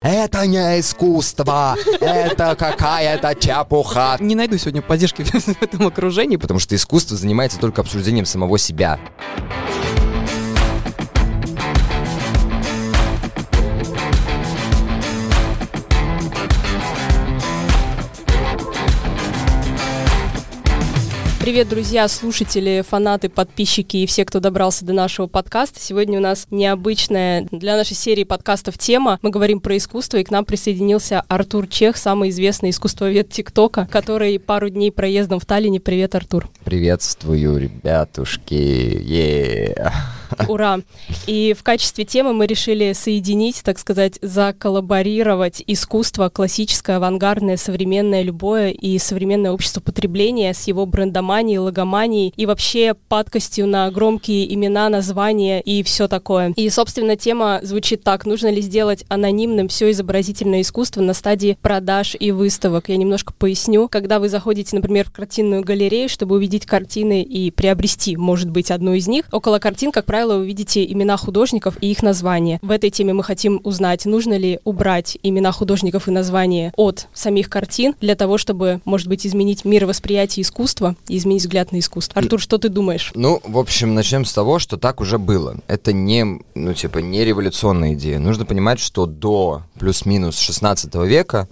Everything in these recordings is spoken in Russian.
Это не искусство, это какая-то чепуха. Не найду сегодня поддержки в этом окружении. Потому что искусство занимается только обсуждением самого себя. Привет, друзья, слушатели, фанаты, подписчики и все, кто добрался до нашего подкаста. Сегодня у нас необычная для нашей серии подкастов тема. Мы говорим про искусство, и к нам присоединился Артур Чех, самый известный искусствовед ТикТока, который пару дней проездом в Таллине. Привет, Артур. Приветствую, ребятушки. Yeah. Ура! И в качестве темы мы решили соединить, так сказать, заколлаборировать искусство классическое, авангардное, современное, любое и современное общество потребления с его брендоманией, логоманией и вообще падкостью на громкие имена, названия и все такое. И, собственно, тема звучит так. Нужно ли сделать анонимным все изобразительное искусство на стадии продаж и выставок? Я немножко поясню. Когда вы заходите, например, в картинную галерею, чтобы увидеть картины и приобрести, может быть, одну из них, около картин, как правило, правило, увидите имена художников и их названия. В этой теме мы хотим узнать, нужно ли убрать имена художников и названия от самих картин для того, чтобы, может быть, изменить мировосприятие искусства и изменить взгляд на искусство. Артур, что ты думаешь? Ну, в общем, начнем с того, что так уже было. Это не, ну, типа, не революционная идея. Нужно понимать, что до плюс-минус 16 века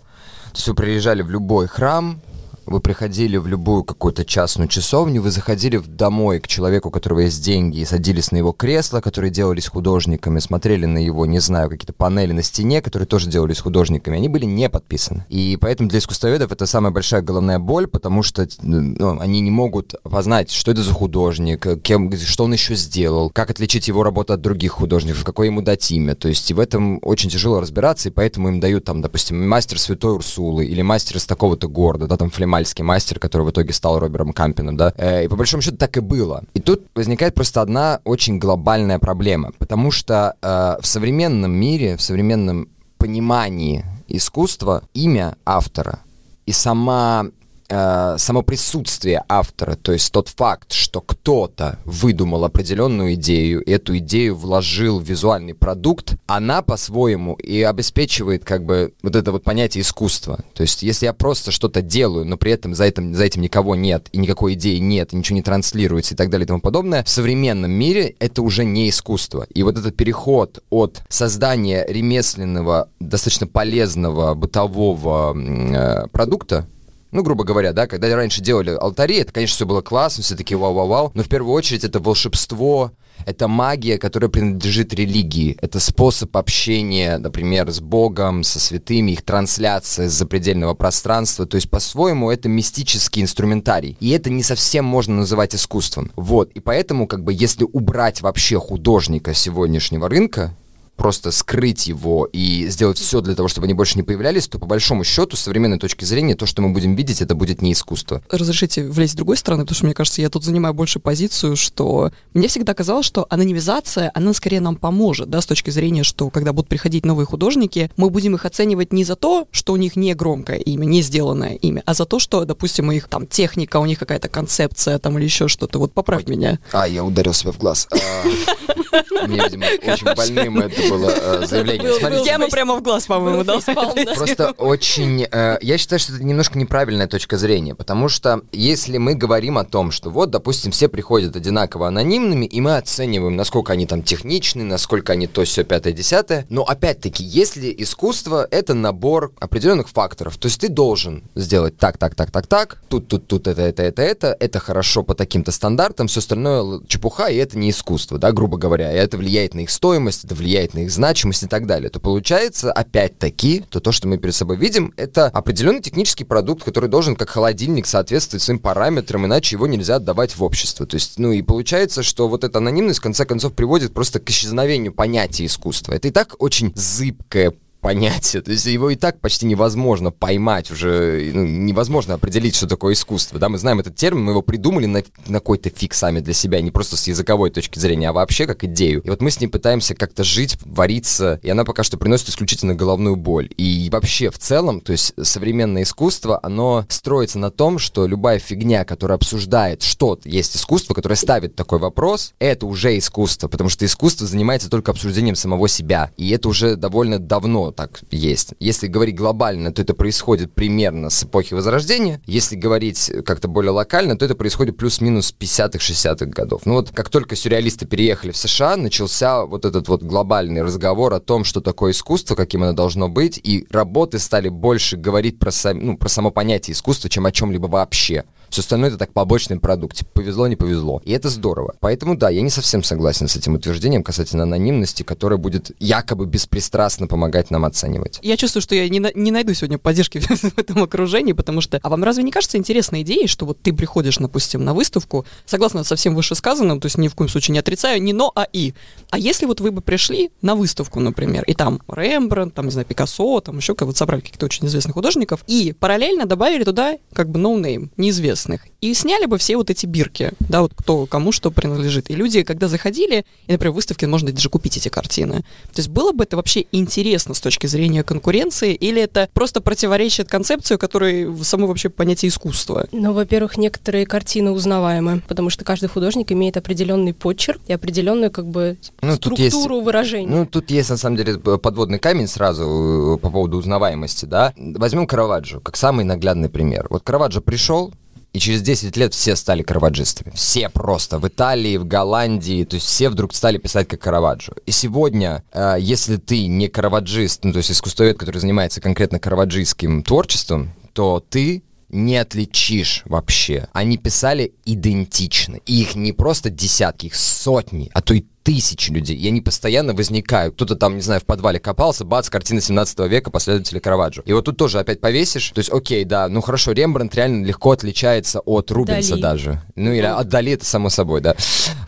то есть вы приезжали в любой храм, вы приходили в любую какую-то частную часовню, вы заходили домой к человеку, у которого есть деньги, и садились на его кресло, которые делались художниками, смотрели на его, не знаю, какие-то панели на стене, которые тоже делались художниками, они были не подписаны. И поэтому для искусствоведов это самая большая головная боль, потому что ну, они не могут познать, что это за художник, кем, что он еще сделал, как отличить его работу от других художников, какое ему дать имя. То есть в этом очень тяжело разбираться, и поэтому им дают там, допустим, мастер Святой Урсулы или мастер из такого-то города, да, там флема мальский мастер, который в итоге стал Робером Кампином, да, э, и по большому счету так и было. И тут возникает просто одна очень глобальная проблема, потому что э, в современном мире, в современном понимании искусства имя автора и сама э, само присутствие автора, то есть тот факт, что кто-то выдумал определенную идею, эту идею вложил в визуальный продукт, она по-своему и обеспечивает как бы вот это вот понятие искусства. То есть если я просто что-то делаю, но при этом за этим, за этим никого нет, и никакой идеи нет, и ничего не транслируется и так далее и тому подобное, в современном мире это уже не искусство. И вот этот переход от создания ремесленного, достаточно полезного бытового э, продукта, ну, грубо говоря, да, когда раньше делали алтари, это, конечно, все было классно, все такие вау-вау-вау, но в первую очередь это волшебство, это магия, которая принадлежит религии. Это способ общения, например, с Богом, со святыми, их трансляция с запредельного пространства. То есть, по-своему, это мистический инструментарий. И это не совсем можно называть искусством. Вот. И поэтому, как бы, если убрать вообще художника сегодняшнего рынка, просто скрыть его и сделать все для того, чтобы они больше не появлялись, то по большому счету, с современной точки зрения, то, что мы будем видеть, это будет не искусство. Разрешите влезть с другой стороны, потому что, мне кажется, я тут занимаю больше позицию, что мне всегда казалось, что анонимизация, она скорее нам поможет, да, с точки зрения, что когда будут приходить новые художники, мы будем их оценивать не за то, что у них не громкое имя, не сделанное имя, а за то, что, допустим, у них там техника, у них какая-то концепция там или еще что-то. Вот поправь Ой. меня. А, я ударил себя в глаз. А, мне, видимо, очень больным это было э, заявление. Смотрите. Тема прямо в глаз, по-моему, дал. Просто очень... Э, я считаю, что это немножко неправильная точка зрения, потому что если мы говорим о том, что вот, допустим, все приходят одинаково анонимными, и мы оцениваем, насколько они там техничны, насколько они то, все пятое, десятое, но опять-таки, если искусство — это набор определенных факторов, то есть ты должен сделать так, так, так, так, так, тут, тут, тут, это, это, это, это, это хорошо по таким-то стандартам, все остальное чепуха, и это не искусство, да, грубо говоря, и это влияет на их стоимость, это влияет на их значимость, и так далее, то получается, опять-таки, то то, что мы перед собой видим, это определенный технический продукт, который должен как холодильник соответствовать своим параметрам, иначе его нельзя отдавать в общество. То есть, ну и получается, что вот эта анонимность в конце концов приводит просто к исчезновению понятия искусства. Это и так очень зыбкое понятие. То есть его и так почти невозможно поймать уже, ну, невозможно определить, что такое искусство. Да, мы знаем этот термин, мы его придумали на, на какой-то фиг сами для себя, не просто с языковой точки зрения, а вообще как идею. И вот мы с ней пытаемся как-то жить, вариться, и она пока что приносит исключительно головную боль. И вообще в целом, то есть современное искусство, оно строится на том, что любая фигня, которая обсуждает, что есть искусство, которое ставит такой вопрос, это уже искусство, потому что искусство занимается только обсуждением самого себя. И это уже довольно давно так есть. Если говорить глобально, то это происходит примерно с эпохи Возрождения. Если говорить как-то более локально, то это происходит плюс-минус 50-х, 60-х годов. Ну вот как только сюрреалисты переехали в США, начался вот этот вот глобальный разговор о том, что такое искусство, каким оно должно быть, и работы стали больше говорить про, сам, ну, про само понятие искусства, чем о чем-либо вообще. Все остальное это так побочный продукт. Типа, повезло, не повезло. И это здорово. Поэтому да, я не совсем согласен с этим утверждением касательно анонимности, которая будет якобы беспристрастно помогать нам оценивать. Я чувствую, что я не, на, не найду сегодня поддержки в этом окружении, потому что... А вам разве не кажется интересной идеей, что вот ты приходишь, допустим, на выставку, согласно со всем вышесказанным, то есть ни в коем случае не отрицаю, не но, а и. А если вот вы бы пришли на выставку, например, и там Рембрандт, там, не знаю, Пикассо, там еще как вот собрали каких-то очень известных художников, и параллельно добавили туда как бы no-name, неизвестных, и сняли бы все вот эти бирки, да, вот кто кому что принадлежит. И люди, когда заходили, и, например, в выставке можно даже купить эти картины. То есть было бы это вообще интересно с точки зрения конкуренции, или это просто противоречит концепции, которой само вообще понятие искусства? Ну, во-первых, некоторые картины узнаваемы, потому что каждый художник имеет определенный почерк и определенную как бы ну, структуру есть, выражения. Ну, тут есть на самом деле подводный камень сразу э, по поводу узнаваемости, да. Возьмем Караваджо как самый наглядный пример. Вот Караваджо пришел, и через 10 лет все стали караваджистами. Все просто. В Италии, в Голландии. То есть все вдруг стали писать как Караваджо. И сегодня, э, если ты не караваджист, ну то есть искусствовед, который занимается конкретно караваджистским творчеством, то ты не отличишь вообще. Они писали идентично. И их не просто десятки, их сотни, а то и тысячи людей, и они постоянно возникают. Кто-то там, не знаю, в подвале копался, бац, картина 17 века, последователи Караваджо. И вот тут тоже опять повесишь, то есть, окей, да, ну хорошо, Рембрандт реально легко отличается от Рубенса Дали. даже. Ну или от Дали, это само собой, да.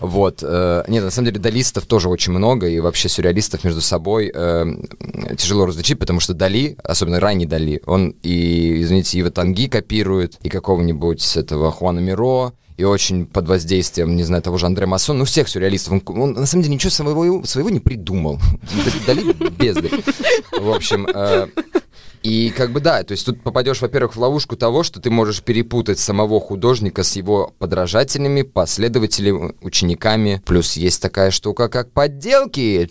Вот. Э, нет, на самом деле далистов тоже очень много, и вообще сюрреалистов между собой э, тяжело различить, потому что Дали, особенно ранний Дали, он и, извините, Ива Танги копирует, и какого-нибудь этого Хуана Миро, и очень под воздействием, не знаю, того же Андре Массон, ну, всех сюрреалистов. Он, он на самом деле ничего своего, своего не придумал. Дали безды. В общем, э, и как бы да, то есть тут попадешь, во-первых, в ловушку того, что ты можешь перепутать самого художника с его подражателями, последователями, учениками. Плюс есть такая штука, как подделки.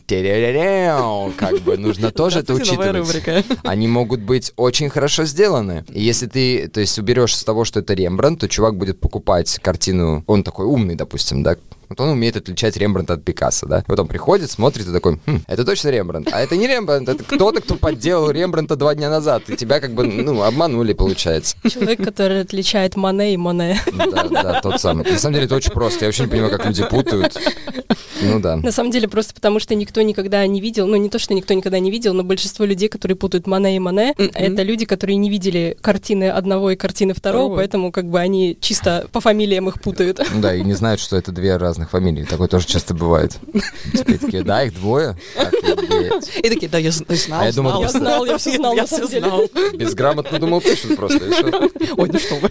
Как бы нужно тоже это учитывать. Они могут быть очень хорошо сделаны. И если ты, то есть, уберешь с того, что это Рембрандт, то чувак будет покупать картину, он такой умный, допустим, да, вот он умеет отличать Рембрандта от Пикассо, да. Вот он приходит, смотрит и такой, хм, это точно Рембрандт. А это не Рембрандт, это кто-то, кто подделал Рембрандта два дня назад. И тебя как бы, ну, обманули, получается. Человек, который отличает Мане и Моне. Да, да, тот самый. На самом деле это очень просто. Я вообще не понимаю, как люди путают. Ну да. На самом деле просто потому, что никто никогда не видел, ну не то, что никто никогда не видел, но большинство людей, которые путают Мане и Мане, mm-hmm. это люди, которые не видели картины одного и картины второго, oh. поэтому как бы они чисто по фамилиям их путают. Да, и не знают, что это две разные разных фамилий. Такое тоже часто бывает. Такие, такие да, их двое. И такие, да, я знал, а я, думал, я знал, я все знал, я все знал. Безграмотно думал, пишут просто. Ой, ну что вы.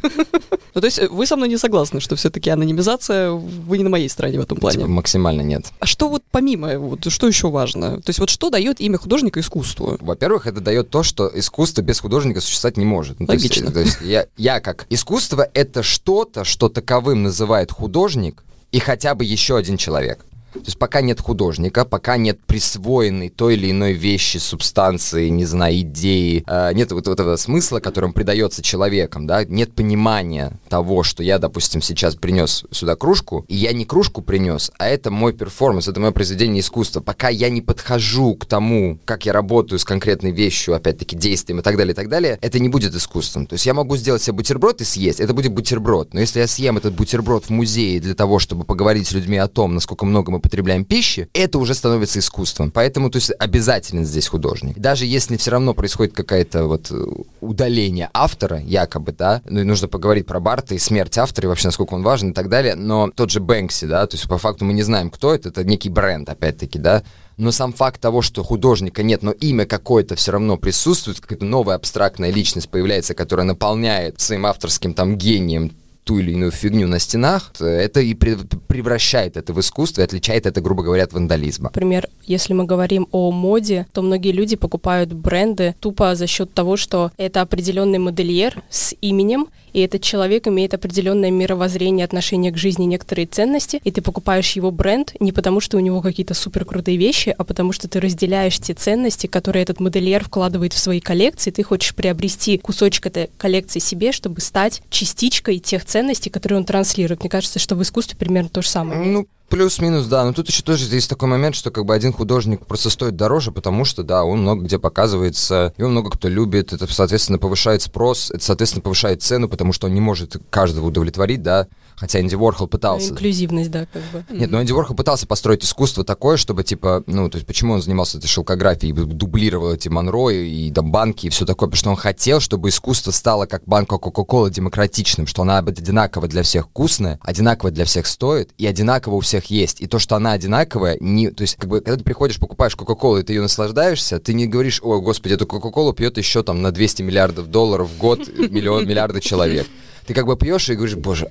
Ну, то есть э, вы со мной не согласны, что все-таки анонимизация, вы не на моей стороне в этом плане? Типа, максимально нет. А что вот помимо, вот, что еще важно? То есть вот что дает имя художника искусству? Во-первых, это дает то, что искусство без художника существовать не может. Ну, Логично. То есть, то есть я, я как искусство — это что-то, что таковым называет художник, и хотя бы еще один человек. То есть пока нет художника, пока нет присвоенной той или иной вещи, субстанции, не знаю, идеи, э, нет вот, вот этого смысла, которым придается человеком, да, нет понимания того, что я, допустим, сейчас принес сюда кружку, и я не кружку принес, а это мой перформанс, это мое произведение искусства. Пока я не подхожу к тому, как я работаю с конкретной вещью, опять-таки, действием и так далее, и так далее, это не будет искусством. То есть я могу сделать себе бутерброд и съесть, это будет бутерброд. Но если я съем этот бутерброд в музее для того, чтобы поговорить с людьми о том, насколько много мы потребляем пищи, это уже становится искусством. Поэтому, то есть, обязательно здесь художник. Даже если все равно происходит какое-то вот э, удаление автора, якобы, да, ну и нужно поговорить про Барта и смерть автора, и вообще, насколько он важен и так далее, но тот же Бэнкси, да, то есть, по факту мы не знаем, кто это, это некий бренд, опять-таки, да, но сам факт того, что художника нет, но имя какое-то все равно присутствует, какая-то новая абстрактная личность появляется, которая наполняет своим авторским там гением ту или иную фигню на стенах, это и превращает это в искусство и отличает это, грубо говоря, от вандализма. Например, если мы говорим о моде, то многие люди покупают бренды тупо за счет того, что это определенный модельер с именем, и этот человек имеет определенное мировоззрение, отношение к жизни, некоторые ценности, и ты покупаешь его бренд не потому, что у него какие-то супер крутые вещи, а потому что ты разделяешь те ценности, которые этот модельер вкладывает в свои коллекции, ты хочешь приобрести кусочек этой коллекции себе, чтобы стать частичкой тех ценностей, которые он транслирует. Мне кажется, что в искусстве примерно то же самое. Ну, Плюс-минус, да. Но тут еще тоже есть такой момент, что как бы один художник просто стоит дороже, потому что, да, он много где показывается, его много кто любит, это, соответственно, повышает спрос, это, соответственно, повышает цену, потому что он не может каждого удовлетворить, да. Хотя Энди Уорхол пытался. Ну, инклюзивность, да, как бы. Нет, но Энди Уорхол пытался построить искусство такое, чтобы, типа, ну, то есть почему он занимался этой шелкографией, дублировал эти Монро и там банки и все такое, потому что он хотел, чтобы искусство стало как банка Кока-Кола демократичным, что она одинаково для всех вкусная, одинаково для всех стоит и одинаково у всех есть. И то, что она одинаковая, не, то есть, как бы, когда ты приходишь, покупаешь Кока-Колу, и ты ее наслаждаешься, ты не говоришь, о, господи, эту Кока-Колу пьет еще там на 200 миллиардов долларов в год миллион, миллиарды человек. Ты как бы пьешь и говоришь, боже,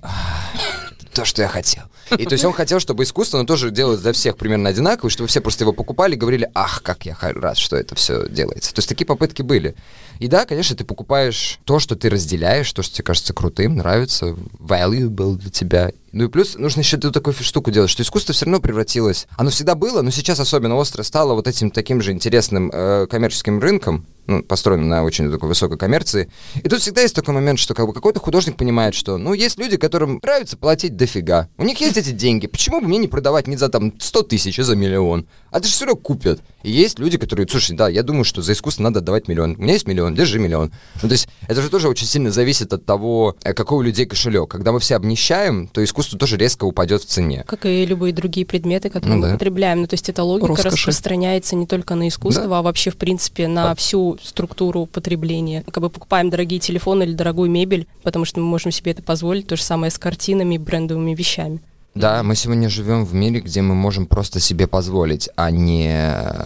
то, что я хотел. И то есть он хотел, чтобы искусство, оно тоже делалось для всех примерно одинаково, чтобы все просто его покупали и говорили, ах, как я рад, что это все делается. То есть такие попытки были. И да, конечно, ты покупаешь то, что ты разделяешь, то, что тебе кажется крутым, нравится, valuable для тебя. Ну и плюс нужно еще эту такую штуку делать, что искусство все равно превратилось. Оно всегда было, но сейчас особенно остро стало вот этим таким же интересным э, коммерческим рынком, ну, построен на очень такой высокой коммерции. И тут всегда есть такой момент, что как бы какой-то художник понимает, что, ну, есть люди, которым нравится платить дофига. У них есть эти деньги. Почему бы мне не продавать не за там 100 тысяч, а за миллион? А ты же все равно купят. И есть люди, которые, слушай, да, я думаю, что за искусство надо отдавать миллион. У меня есть миллион, держи миллион. Ну, то есть это же тоже очень сильно зависит от того, э, какой у людей кошелек. Когда мы все обнищаем, то искусство тоже резко упадет в цене. Как и любые другие предметы, которые ну, мы да. потребляем. Ну, то есть эта логика Роскоши. распространяется не только на искусство, да. а вообще, в принципе, на да. всю структуру потребления. Как бы покупаем дорогие телефоны или дорогую мебель, потому что мы можем себе это позволить. То же самое с картинами, брендовыми вещами. Да, мы сегодня живем в мире, где мы можем просто себе позволить, а не...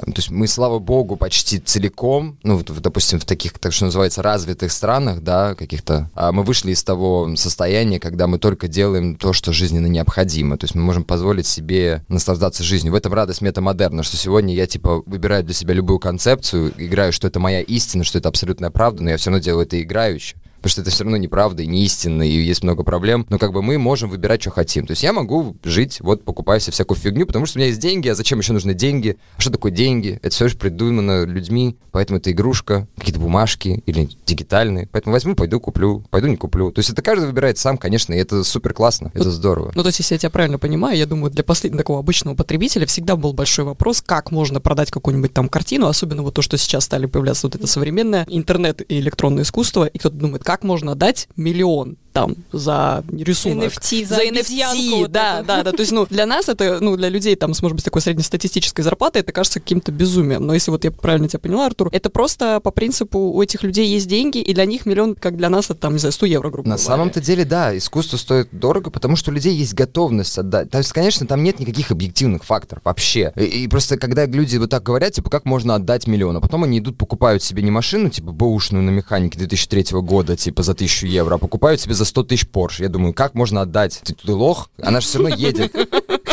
То есть мы, слава богу, почти целиком, ну, вот, допустим, в таких, так что называется, развитых странах, да, каких-то... А мы вышли из того состояния, когда мы только делаем то, что жизненно необходимо. То есть мы можем позволить себе наслаждаться жизнью. В этом радость метамодерна, что сегодня я, типа, выбираю для себя любую концепцию, играю, что это моя истина, что это абсолютная правда, но я все равно делаю это играюще потому что это все равно неправда и не истинно, и есть много проблем, но как бы мы можем выбирать, что хотим. То есть я могу жить, вот покупая себе всякую фигню, потому что у меня есть деньги, а зачем еще нужны деньги? А что такое деньги? Это все лишь придумано людьми, поэтому это игрушка, какие-то бумажки или дигитальные. Поэтому возьму, пойду куплю, пойду не куплю. То есть это каждый выбирает сам, конечно, и это супер классно, это здорово. Ну, то есть, если я тебя правильно понимаю, я думаю, для последнего такого обычного потребителя всегда был большой вопрос, как можно продать какую-нибудь там картину, особенно вот то, что сейчас стали появляться вот это современное интернет и электронное искусство, и кто-то думает, как можно дать миллион там за рисунок. NFT, за, за NFT, да, да, да. То есть, ну, для нас это, ну, для людей там с, может быть, такой среднестатистической зарплатой это кажется каким-то безумием. Но если вот я правильно тебя поняла, Артур, это просто по принципу у этих людей есть деньги, и для них миллион, как для нас, это там, не знаю, 100 евро, грубо На говоря. самом-то деле, да, искусство стоит дорого, потому что у людей есть готовность отдать. То есть, конечно, там нет никаких объективных факторов вообще. И, и просто, когда люди вот так говорят, типа, как можно отдать миллион, а потом они идут, покупают себе не машину, типа, бэушную на механике 2003 года, типа, за тысячу евро, а покупают себе за 100 тысяч Porsche. Я думаю, как можно отдать? Ты, ты лох? Она же все равно едет.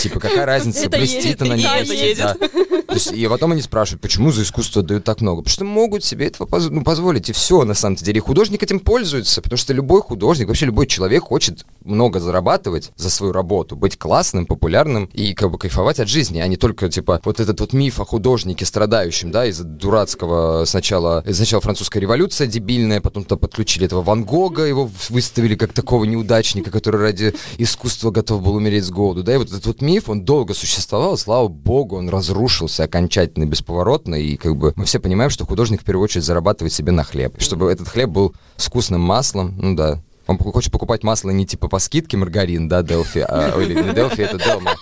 Типа, какая разница, блестит она, не едет. Да. То есть, и потом они спрашивают, почему за искусство дают так много? Потому что могут себе этого поз- ну, позволить, и все, на самом деле. И художник этим пользуется, потому что любой художник, вообще любой человек хочет много зарабатывать за свою работу, быть классным, популярным и как бы кайфовать от жизни, а не только, типа, вот этот вот миф о художнике страдающем, да, из-за дурацкого сначала, сначала французская революция дебильная, потом-то подключили этого Ван Гога, его выставили как такого неудачника, который ради искусства готов был умереть с голоду, да, и вот этот вот миф, он долго существовал, слава богу, он разрушился окончательно, бесповоротно, и как бы мы все понимаем, что художник в первую очередь зарабатывает себе на хлеб, чтобы этот хлеб был с вкусным маслом, ну да, он хочет покупать масло не типа по скидке маргарин, да, Делфи, а, или не Делфи, это Делма.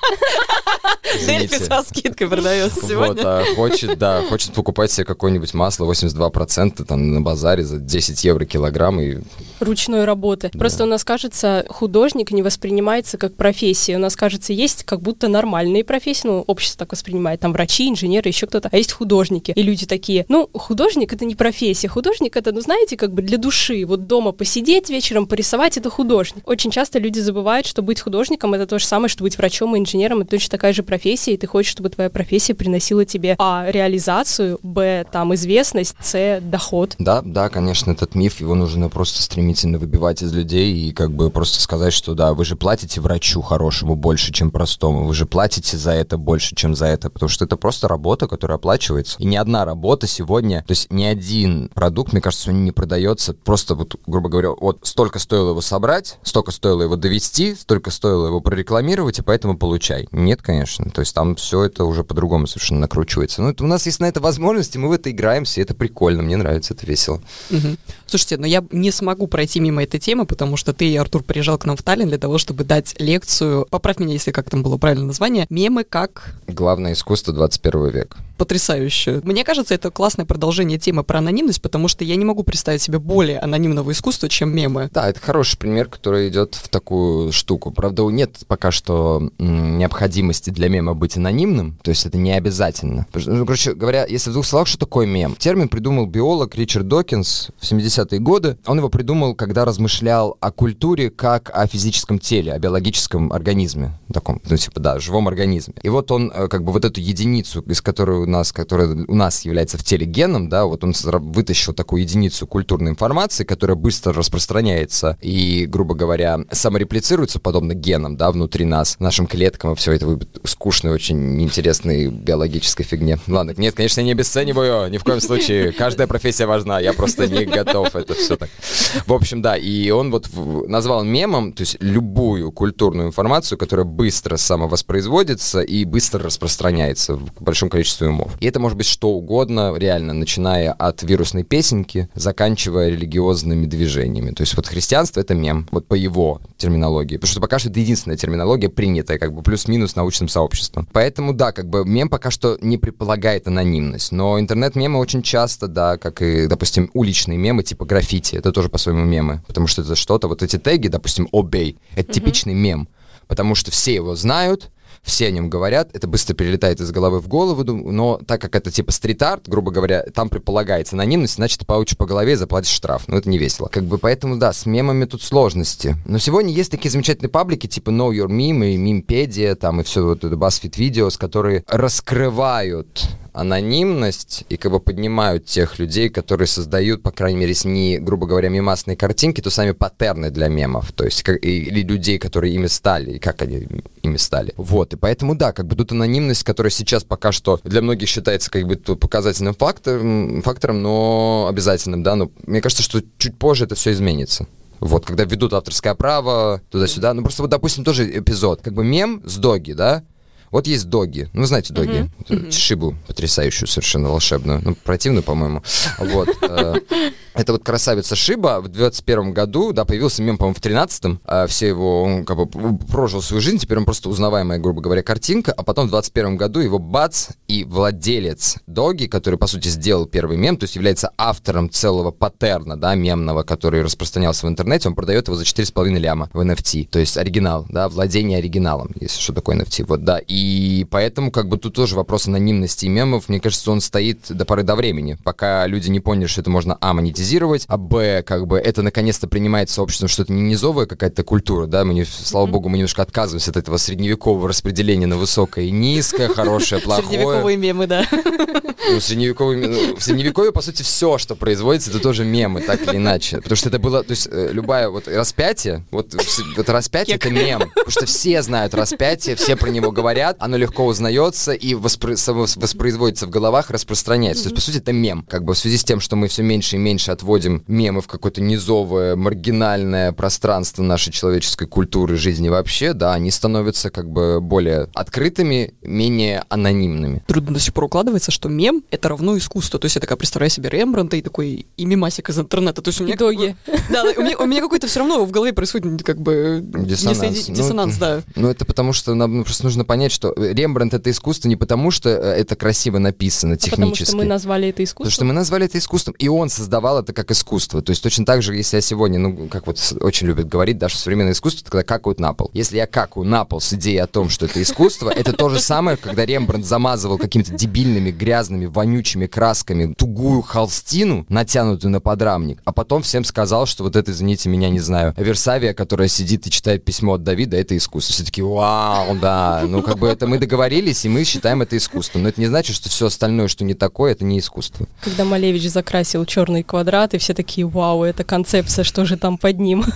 Дельфи со скидкой продается сегодня. Вот, а хочет, да, хочет покупать себе какое-нибудь масло 82% там на базаре за 10 евро килограмм и... Ручной работы. Да. Просто у нас, кажется, художник не воспринимается как профессия. У нас, кажется, есть как будто нормальные профессии, ну, общество так воспринимает, там врачи, инженеры, еще кто-то, а есть художники. И люди такие, ну, художник — это не профессия, художник — это, ну, знаете, как бы для души. Вот дома посидеть вечером, порисовать — это художник. Очень часто люди забывают, что быть художником — это то же самое, что быть врачом и инженером, это точно такая же профессия и ты хочешь, чтобы твоя профессия приносила тебе а реализацию, б там известность, с доход. Да, да, конечно, этот миф его нужно просто стремиться стремительно выбивать из людей и как бы просто сказать, что да, вы же платите врачу хорошему больше, чем простому, вы же платите за это больше, чем за это, потому что это просто работа, которая оплачивается. И ни одна работа сегодня, то есть ни один продукт, мне кажется, он не продается просто вот, грубо говоря, вот столько стоило его собрать, столько стоило его довести, столько стоило его прорекламировать, и поэтому получай. Нет, конечно. То есть там все это уже по-другому совершенно накручивается. Ну, это, у нас есть на это возможности, мы в это играемся, и это прикольно, мне нравится, это весело. Угу. Слушайте, но я не смогу пройти мимо этой темы, потому что ты Артур приезжал к нам в Таллин для того, чтобы дать лекцию, поправь меня, если как там было правильное название, «Мемы как...» Главное искусство 21 века потрясающе. Мне кажется, это классное продолжение темы про анонимность, потому что я не могу представить себе более анонимного искусства, чем мемы. Да, это хороший пример, который идет в такую штуку. Правда, нет пока что необходимости для мема быть анонимным, то есть это не обязательно. Ну, короче говоря, если в двух словах, что такое мем? Термин придумал биолог Ричард Докинс в 70-е годы. Он его придумал, когда размышлял о культуре как о физическом теле, о биологическом организме, таком, ну, типа, да, живом организме. И вот он э, как бы вот эту единицу, из которой у нас, который у нас является в теле геном, да, вот он вытащил такую единицу культурной информации, которая быстро распространяется и, грубо говоря, самореплицируется подобно генам, да, внутри нас, нашим клеткам и все это скучной, очень неинтересной биологической фигне. Ладно, нет, конечно, я не обесцениваю, ни в коем случае, каждая профессия важна, я просто не готов, это все так. В общем, да, и он вот назвал мемом, то есть любую культурную информацию, которая быстро самовоспроизводится и быстро распространяется в большом количестве умов. И это может быть что угодно, реально, начиная от вирусной песенки, заканчивая религиозными движениями. То есть вот христианство — это мем, вот по его терминологии. Потому что пока что это единственная терминология, принятая как бы плюс-минус научным сообществом. Поэтому, да, как бы мем пока что не предполагает анонимность. Но интернет-мемы очень часто, да, как и, допустим, уличные мемы типа граффити, это тоже по-своему мемы. Потому что это что-то, вот эти теги, допустим, obey, это mm-hmm. типичный мем. Потому что все его знают, все о нем говорят, это быстро перелетает из головы в голову, но так как это типа стрит-арт, грубо говоря, там предполагается анонимность, значит, ты получишь по голове и заплатишь штраф. Ну, это не весело. Как бы поэтому, да, с мемами тут сложности. Но сегодня есть такие замечательные паблики, типа Know Your Meme и Memepedia, там, и все вот это BuzzFeed Videos, которые раскрывают анонимность и как бы поднимают тех людей, которые создают, по крайней мере, не, грубо говоря, мемасные картинки, то сами паттерны для мемов, то есть как, или людей, которые ими стали, и как они ими стали. Вот, и поэтому, да, как бы тут анонимность, которая сейчас пока что для многих считается как бы показательным фактором, фактором, но обязательным, да, но мне кажется, что чуть позже это все изменится. Вот, когда ведут авторское право, туда-сюда. Ну, просто вот, допустим, тоже эпизод. Как бы мем с доги, да? Вот есть доги. Ну, вы знаете доги. Mm-hmm. Шибу потрясающую, совершенно волшебную. Ну, противную, по-моему. Вот. Э, это вот красавица Шиба в 21 году, да, появился мем, по-моему, в 13-м. А все его, он как бы прожил свою жизнь, теперь он просто узнаваемая, грубо говоря, картинка. А потом в 21 году его бац и владелец Доги, который, по сути, сделал первый мем, то есть является автором целого паттерна, да, мемного, который распространялся в интернете, он продает его за 4,5 ляма в NFT. То есть оригинал, да, владение оригиналом, если что такое NFT. Вот, да. И поэтому, как бы, тут тоже вопрос анонимности мемов, мне кажется, он стоит до поры до времени, пока люди не поняли, что это можно а, монетизировать, монетизировать, а б, как бы это наконец-то принимается обществом, что это не низовая какая-то культура, да, мы, не, слава богу, мы немножко отказываемся от этого средневекового распределения на высокое и низкое, хорошее, плохое. Средневековые мемы, да. Ну, средневековые, ну, в средневековье, по сути, все, что производится, это тоже мемы, так или иначе. Потому что это было, то есть, э, любая вот распятие, вот, вот распятие — это мем. Потому что все знают распятие, все про него говорят, оно легко узнается и воспро- воспроизводится в головах, распространяется. То есть, по сути, это мем. Как бы в связи с тем, что мы все меньше и меньше отводим мемы в какое-то низовое, маргинальное пространство нашей человеческой культуры, жизни вообще, да, они становятся как бы более открытыми, менее анонимными. Трудно до сих пор укладывается, что мем — это равно искусство. То есть я такая представляю себе Рембранта и такой и мемасик из интернета. То есть у меня... Итоги. Да, у меня, у меня какой-то все равно в голове происходит как бы... Диссонанс. Ну, диссонанс, да. Ну, это потому что нам просто нужно понять, что Рембрандт — это искусство не потому, что э, это красиво написано технически. А потому что мы назвали это искусством. Потому что мы назвали это искусством. И он создавал это как искусство. То есть точно так же, если я сегодня, ну, как вот очень любят говорить, даже современное искусство, это когда какают на пол. Если я какаю на пол с идеей о том, что это искусство, это то же самое, когда Рембрандт замазывал какими-то дебильными, грязными, вонючими красками тугую холстину, натянутую на подрамник, а потом всем сказал, что вот это, извините меня, не знаю, Версавия, которая сидит и читает письмо от Давида, это искусство. Все таки вау, да. Ну, как бы бы это мы договорились, и мы считаем это искусством. Но это не значит, что все остальное, что не такое, это не искусство. Когда Малевич закрасил черный квадрат, и все такие, вау, это концепция, что же там под ним?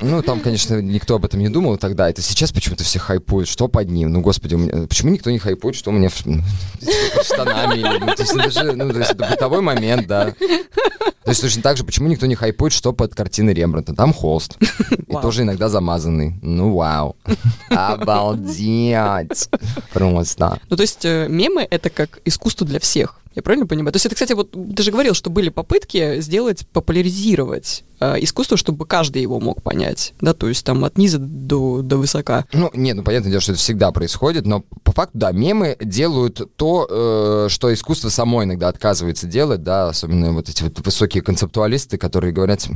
Ну, там, конечно, никто об этом не думал тогда. Это сейчас почему-то все хайпуют, что под ним. Ну, господи, у меня... почему никто не хайпует, что у меня в... под штанами? Ну, то есть, это же, ну, то есть, это бытовой момент, да. То есть точно так же, почему никто не хайпует, что под картиной Рембрандта? Там холст. И тоже иногда замазанный. Ну, вау. Обалдеть. Просто. Ну, то есть э, мемы — это как искусство для всех. Я правильно понимаю? То есть это, кстати, вот ты же говорил, что были попытки сделать, популяризировать искусство, чтобы каждый его мог понять, да, то есть там от низа до, до высока. Ну, нет, ну, понятное дело, что это всегда происходит, но по факту, да, мемы делают то, э, что искусство само иногда отказывается делать, да, особенно вот эти вот высокие концептуалисты, которые говорят,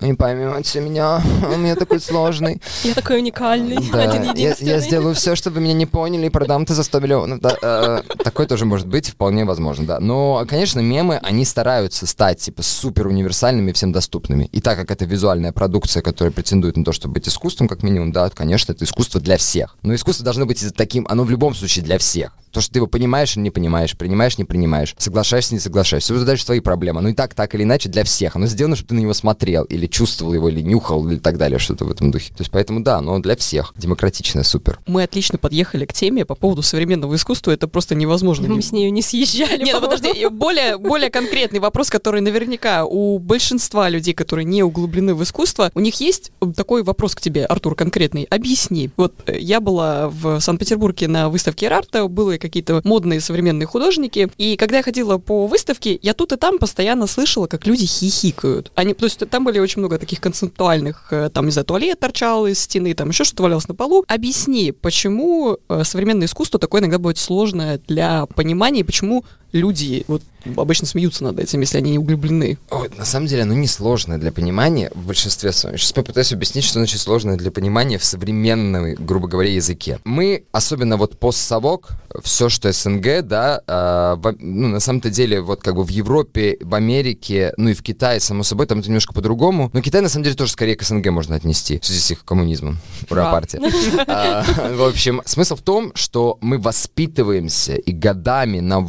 не поймете меня, у меня такой сложный. Я такой уникальный, один я, единственный. я сделаю все, чтобы меня не поняли и продам это за 100 миллионов. Э, такое тоже может быть, вполне возможно, да. Но, конечно, мемы, они стараются стать, типа, супер универсальными, всем доступными. И так как это визуальная продукция, которая претендует на то, чтобы быть искусством, как минимум, да, конечно, это искусство для всех. Но искусство должно быть таким, оно в любом случае для всех. То, что ты его понимаешь или не понимаешь, принимаешь, не принимаешь, соглашаешься, не соглашаешься. Это дальше твои проблемы. Ну и так, так или иначе, для всех. Оно сделано, чтобы ты на него смотрел, или чувствовал его, или нюхал, или так далее, что-то в этом духе. То есть поэтому да, но для всех. Демократичное, супер. Мы отлично подъехали к теме по поводу современного искусства, это просто невозможно. Мы с нею не съезжали. Нет, ну подожди, более, более конкретный вопрос, который наверняка у большинства людей, которые не углублены в искусство, у них есть такой вопрос к тебе, Артур, конкретный. Объясни. Вот э, я была в Санкт-Петербурге на выставке Арта, были какие-то модные современные художники, и когда я ходила по выставке, я тут и там постоянно слышала, как люди хихикают. Они, то есть там были очень много таких концептуальных, э, там, не знаю, туалет торчал из стены, там еще что-то валялось на полу. Объясни, почему э, современное искусство такое иногда будет сложное для понимания, и почему люди вот обычно смеются над этим, если они не углублены. Ой, на самом деле, оно несложное для понимания в большинстве своем. Сейчас попытаюсь объяснить, что значит сложное для понимания в современном, грубо говоря, языке. Мы, особенно вот постсовок, все, что СНГ, да, а, во- ну, на самом-то деле, вот как бы в Европе, в Америке, ну и в Китае, само собой, там это немножко по-другому. Но Китай, на самом деле, тоже скорее к СНГ можно отнести, в связи с их коммунизмом. Ура, партия. А, В общем, смысл в том, что мы воспитываемся, и годами нам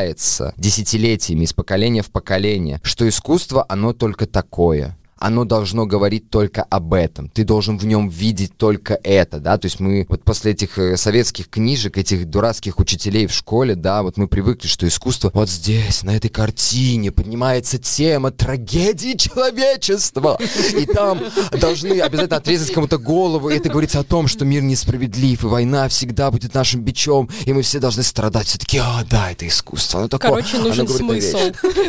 внушается, десятилетиями, из поколения в поколение, что искусство, оно только такое. Оно должно говорить только об этом. Ты должен в нем видеть только это, да. То есть мы вот после этих э, советских книжек, этих дурацких учителей в школе, да, вот мы привыкли, что искусство вот здесь, на этой картине поднимается тема трагедии человечества. И там должны обязательно отрезать кому-то голову. И это говорится о том, что мир несправедлив, и война всегда будет нашим бичом, и мы все должны страдать. Все таки а, да, это искусство. Оно такое, Короче, нужен оно смысл.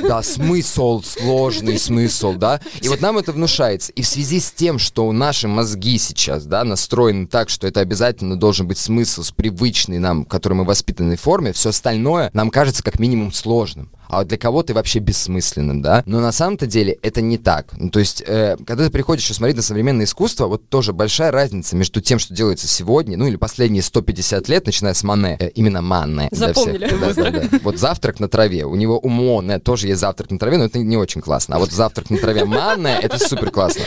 Да, смысл, сложный смысл, да. И вот нам это внушается. И в связи с тем, что наши мозги сейчас, да, настроены так, что это обязательно должен быть смысл с привычной нам, которой мы воспитанной форме, все остальное нам кажется как минимум сложным. А для кого-то и вообще бессмысленным, да. Но на самом-то деле это не так. Ну, то есть, э, когда ты приходишь и смотреть на современное искусство, вот тоже большая разница между тем, что делается сегодня, ну или последние 150 лет, начиная с Мане, э, именно Мане. Запомнили Да, быстро. да, да. Вот завтрак на траве. У него у Моне тоже есть завтрак на траве, но это не очень классно. А вот завтрак на траве Мане это супер классно.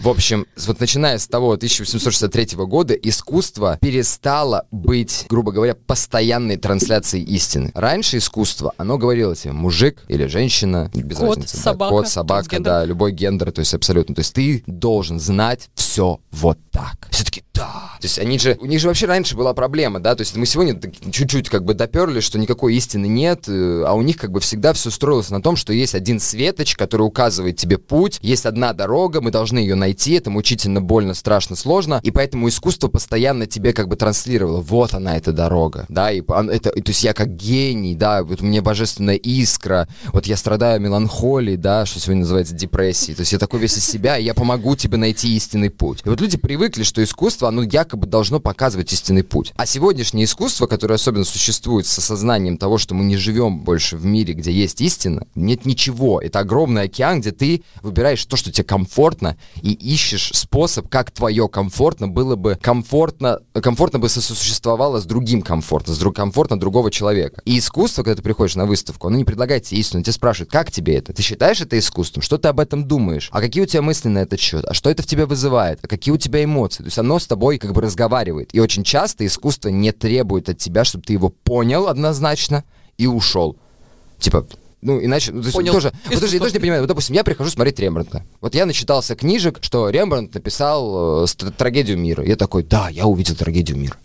В общем, вот начиная с того 1863 года искусство перестало быть, грубо говоря, постоянной трансляцией истины. Раньше искусство, оно говорило тебе мужик или женщина, без Кот, разницы. да, собака, кот, собака, да, любой гендер, то есть абсолютно. То есть ты должен знать все вот так. Все-таки да. То есть они же, у них же вообще раньше была проблема, да, то есть мы сегодня чуть-чуть как бы доперли, что никакой истины нет, э, а у них как бы всегда все строилось на том, что есть один светоч, который указывает тебе путь, есть одна дорога, мы должны ее найти, это мучительно, больно, страшно, сложно, и поэтому искусство постоянно тебе как бы транслировало, вот она эта дорога, да, и это, то есть я как гений, да, вот у меня божественная искра, вот я страдаю меланхолией, да, что сегодня называется депрессией, то есть я такой весь из себя, и я помогу тебе найти истинный путь. И вот люди привыкли, что искусство, оно якобы должно показывать истинный путь. А сегодняшнее искусство, которое особенно существует с осознанием того, что мы не живем больше в мире, где есть истина, нет ничего. Это огромный океан, где ты выбираешь то, что тебе комфортно, и ищешь способ, как твое комфортно было бы комфортно, комфортно бы сосуществовало с другим комфортно, с друг, комфортно другого человека. И искусство, когда ты приходишь на выставку, оно не предлагает тебе истину, тебя спрашивают, как тебе это? Ты считаешь это искусством? Что ты об этом думаешь? А какие у тебя мысли на этот счет? А что это в тебя вызывает? А какие у тебя эмоции? То есть оно тобой как бы разговаривает. И очень часто искусство не требует от тебя, чтобы ты его понял однозначно и ушел. Типа, ну, иначе, ну, то есть, Понял. тоже, вот тоже, я тоже не понимаю, вот, допустим, я прихожу смотреть Рембрандта. Вот я начитался книжек, что Рембрандт написал э, трагедию мира. Я такой, да, я увидел трагедию мира.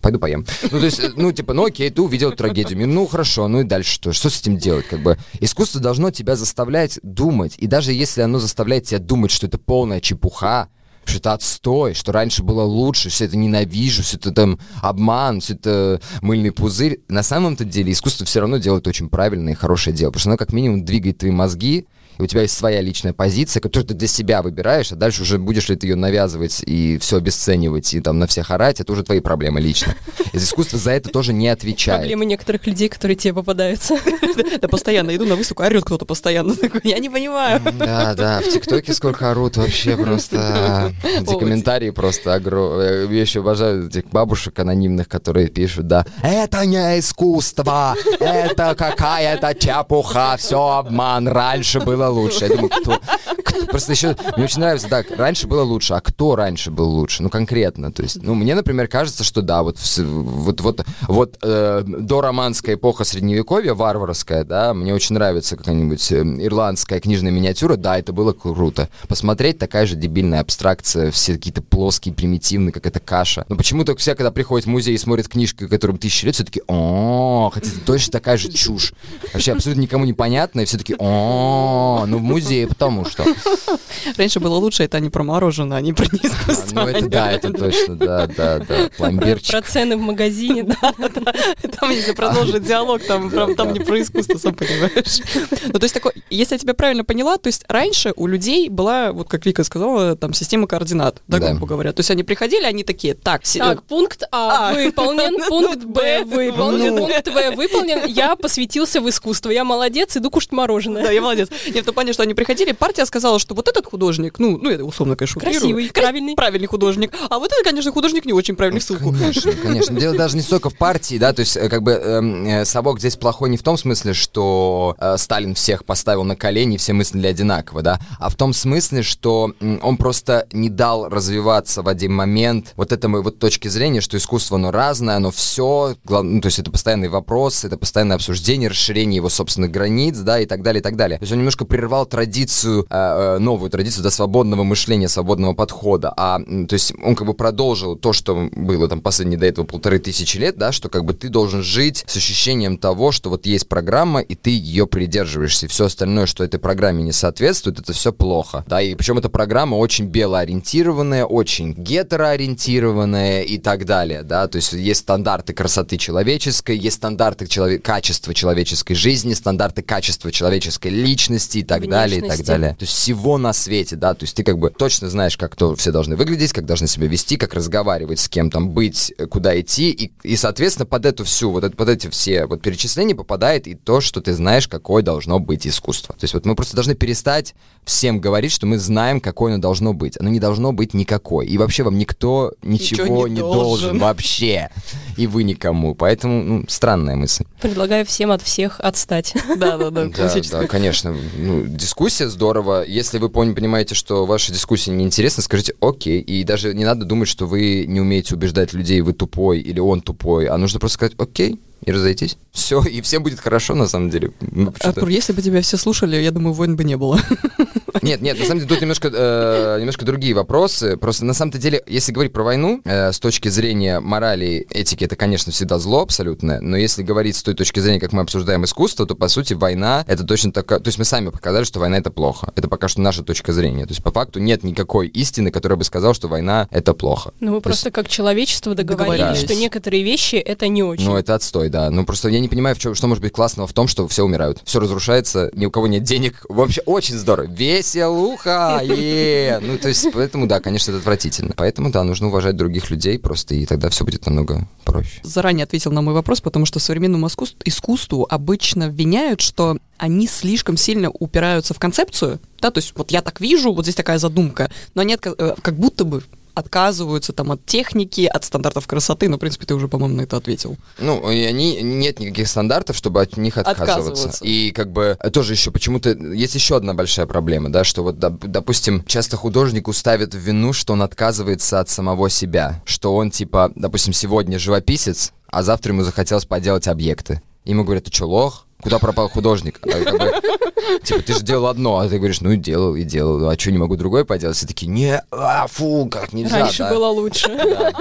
Пойду поем. Ну, то есть, э, ну, типа, ну, окей, ты увидел трагедию мира. Ну, хорошо, ну и дальше что? Что с этим делать? Как бы искусство должно тебя заставлять думать. И даже если оно заставляет тебя думать, что это полная чепуха, что это отстой, что раньше было лучше, все это ненавижу, все это там обман, все это мыльный пузырь. На самом-то деле искусство все равно делает очень правильное и хорошее дело, потому что оно как минимум двигает твои мозги, и у тебя есть своя личная позиция, которую ты для себя выбираешь, а дальше уже будешь ли ты ее навязывать и все обесценивать, и там на всех орать, это уже твои проблемы лично. Из искусства за это тоже не отвечает. Проблемы некоторых людей, которые тебе попадаются. Да постоянно иду на выставку, орет кто-то постоянно. Такой, Я не понимаю. Да, да, в ТикТоке сколько орут вообще просто. Эти комментарии просто огромные. Я еще обожаю этих бабушек анонимных, которые пишут, да, это не искусство, это какая-то чепуха, все обман, раньше было лучше. Я думаю, кто, кто- Просто еще, мне очень нравится, так, раньше было лучше, а кто раньше был лучше? Ну, конкретно, то есть, ну, мне, например, кажется, что да, вот, вот, вот, вот э, дороманская эпоха средневековья, варварская, да, мне очень нравится какая-нибудь э, ирландская книжная миниатюра, да, это было круто. Посмотреть такая же дебильная абстракция, все какие-то плоские, примитивные, как это каша. Но почему-то все, когда приходят в музей и смотрят книжки, которым тысячи лет, все таки о хотя это точно такая же чушь. Вообще абсолютно никому не понятно, и все таки о ну в музее, потому что. Раньше было лучше, это не про мороженое, а не про А, искусство. ну это да, это точно, да, да, да. Пломбирчик. Про цены в магазине, да. Там, если продолжить диалог, там, прям, там не про искусство, сам понимаешь. Ну, то есть такой, если я тебя правильно поняла, то есть раньше у людей была, вот как Вика сказала, там система координат, да, Да. грубо говоря. То есть они приходили, они такие, так, Так, пункт А А. выполнен, пункт Б выполнен, Ну. пункт В выполнен. Я посвятился в искусство. Я молодец, иду кушать Да, мороженое. я молодец. Нет, том плане, что они приходили, партия сказала, что вот этот художник, ну, ну, это условно, конечно. Красивый, Кра- правильный. Правильный художник. А вот это, конечно, художник не очень правильный в ссылку. Конечно, конечно. Дело даже не столько в партии, да, то есть э, как бы эм, э, совок здесь плохой не в том смысле, что э, Сталин всех поставил на колени, все мыслили одинаково, да, а в том смысле, что он просто не дал развиваться в один момент вот этому вот точки зрения, что искусство, оно разное, оно все, ну, то есть это постоянный вопрос, это постоянное обсуждение, расширение его собственных границ, да, и так далее, и так далее. То есть он немножко прервал традицию, э, э, новую традицию, да, свободного мышления, свободного подхода, а, то есть он как бы продолжил то, что было там последние до этого полторы тысячи лет, да, что как бы ты должен жить с ощущением того, что вот есть программа, и ты ее придерживаешься, и все остальное, что этой программе не соответствует, это все плохо, да, и причем эта программа очень белоориентированная, очень гетероориентированная и так далее, да, то есть есть стандарты красоты человеческой, есть стандарты челове- качества человеческой жизни, стандарты качества человеческой личности и так далее, и так далее. То есть всего на свете, да, то есть ты как бы точно знаешь, как то все должны выглядеть, как должны себя вести, как разговаривать с кем там, быть, э, куда идти, и, и соответственно, под эту всю, вот это, под эти все вот перечисления попадает и то, что ты знаешь, какое должно быть искусство. То есть вот мы просто должны перестать всем говорить, что мы знаем, какое оно должно быть. Оно не должно быть никакой. И вообще вам никто ничего, Ничего не, не должен. должен. вообще. И вы никому. Поэтому, ну, странная мысль. Предлагаю всем от всех отстать. Да, да, да, да, конечно. Ну, дискуссия здорово. Если вы пон- понимаете, что ваша дискуссия неинтересна, скажите «окей». И даже не надо думать, что вы не умеете убеждать людей, вы тупой или он тупой, а нужно просто сказать «окей» и разойтись. Все, и всем будет хорошо, на самом деле. Ну, Артур, если бы тебя все слушали, я думаю, войн бы не было. Нет, нет, на самом деле тут немножко, э, немножко другие вопросы. Просто на самом-то деле, если говорить про войну, э, с точки зрения морали, этики, это, конечно, всегда зло абсолютное. Но если говорить с той точки зрения, как мы обсуждаем искусство, то, по сути, война — это точно такая... То есть мы сами показали, что война — это плохо. Это пока что наша точка зрения. То есть по факту нет никакой истины, которая бы сказала, что война — это плохо. Ну, мы То есть- просто как человечество договорились, Договорились. что некоторые вещи это не очень. Ну, это отстой, да. Ну, просто я не понимаю, в чём- что может быть классного в том, что все умирают. Все разрушается, ни у кого нет денег. Вообще очень здорово. Веселуха! е Ну, то есть, поэтому, да, конечно, это отвратительно. Поэтому, да, нужно уважать других людей просто, и тогда все будет намного проще. Заранее ответил на мой вопрос, потому что современному искус- искусству обычно обвиняют, что они слишком сильно упираются в концепцию, да, то есть вот я так вижу, вот здесь такая задумка, но отка- э, как будто бы отказываются там от техники, от стандартов красоты, но, в принципе, ты уже, по-моему, на это ответил. Ну, и они, нет никаких стандартов, чтобы от них отказываться. Отказываться. И как бы э, тоже еще почему-то есть еще одна большая проблема, да, что вот, доп- допустим, часто художнику ставят в вину, что он отказывается от самого себя, что он, типа, допустим, сегодня живописец, а завтра ему захотелось поделать объекты. Ему говорят, ты что, лох? Куда пропал художник? А как бы, типа, ты же делал одно, а ты говоришь, ну и делал, и делал, а что, не могу другое поделать? Все такие, не, а, фу, как нельзя, Раньше да». было лучше. Да.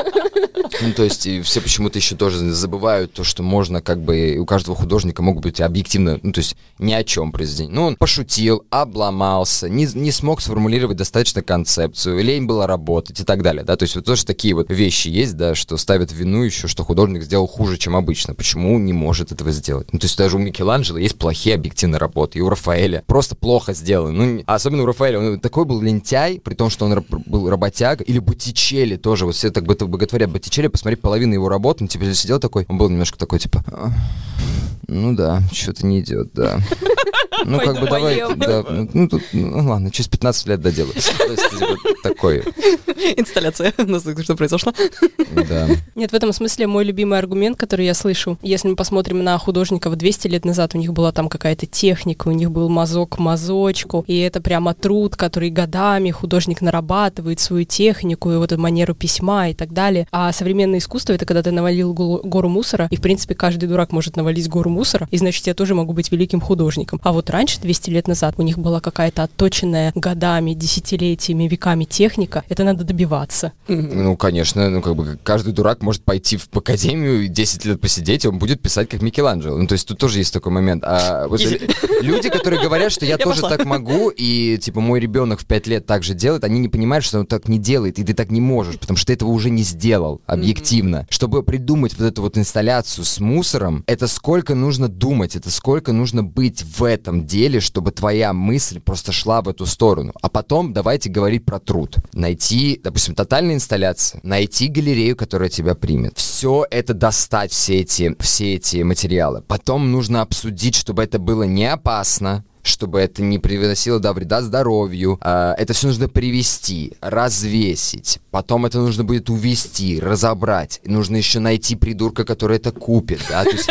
Ну, то есть, и все почему-то еще тоже забывают то, что можно, как бы, у каждого художника могут быть объективно, ну, то есть, ни о чем произведение. Ну, он пошутил, обломался, не, не смог сформулировать достаточно концепцию, лень было работать и так далее, да, то есть, вот тоже такие вот вещи есть, да, что ставят вину еще, что художник сделал хуже, чем обычно. Почему не может этого сделать? Ну, то есть, даже у Микеланджело есть плохие объективные работы, и у Рафаэля просто плохо сделаны. Ну, особенно у Рафаэля, он такой был лентяй, при том, что он раб- был работяга, или Боттичелли тоже, вот все так боготворят Боттичелли, посмотри половину его работ, он типа сидел такой, он был немножко такой, типа, «А, ну да, что-то не идет, да. Ну, как бы давай, да, ну, тут, ну, ладно, через 15 лет доделаю. То есть, типа, такой, Инсталляция. Что произошла. да. Нет, в этом смысле мой любимый аргумент, который я слышу, если мы посмотрим на художников 200 лет назад, у них была там какая-то техника, у них был мазок к мазочку, и это прямо труд, который годами художник нарабатывает свою технику и вот эту манеру письма и так далее. А современное искусство — это когда ты навалил гору мусора, и, в принципе, каждый дурак может навалить гору мусора, и, значит, я тоже могу быть великим художником. А вот раньше, 200 лет назад, у них была какая-то отточенная годами, десятилетиями, веками техника. Это надо добиваться. Ну, конечно, ну, как бы каждый дурак может пойти в академию и 10 лет посидеть, и он будет писать как Микеланджело. Ну, то есть тут тоже есть такой момент. А вот люди, которые говорят, что я Я тоже пошла. так могу, и, типа, мой ребенок в 5 лет так же делает, они не понимают, что он так не делает, и ты так не можешь, потому что ты этого уже не сделал, объективно. Чтобы придумать вот эту вот инсталляцию с мусором, это сколько нужно думать, это сколько нужно быть в этом деле, чтобы твоя мысль просто шла в эту сторону. А потом давайте говорить про труд. Найти, допустим, тотальная инсталляция, найти галерею, которая тебя примет. Все это достать, все эти, все эти материалы. Потом нужно обсудить, чтобы это было не опасно, чтобы это не приносило да, вреда здоровью. А, Это все нужно привести, развесить. Потом это нужно будет увести, разобрать. И нужно еще найти придурка, который это купит. Да? То есть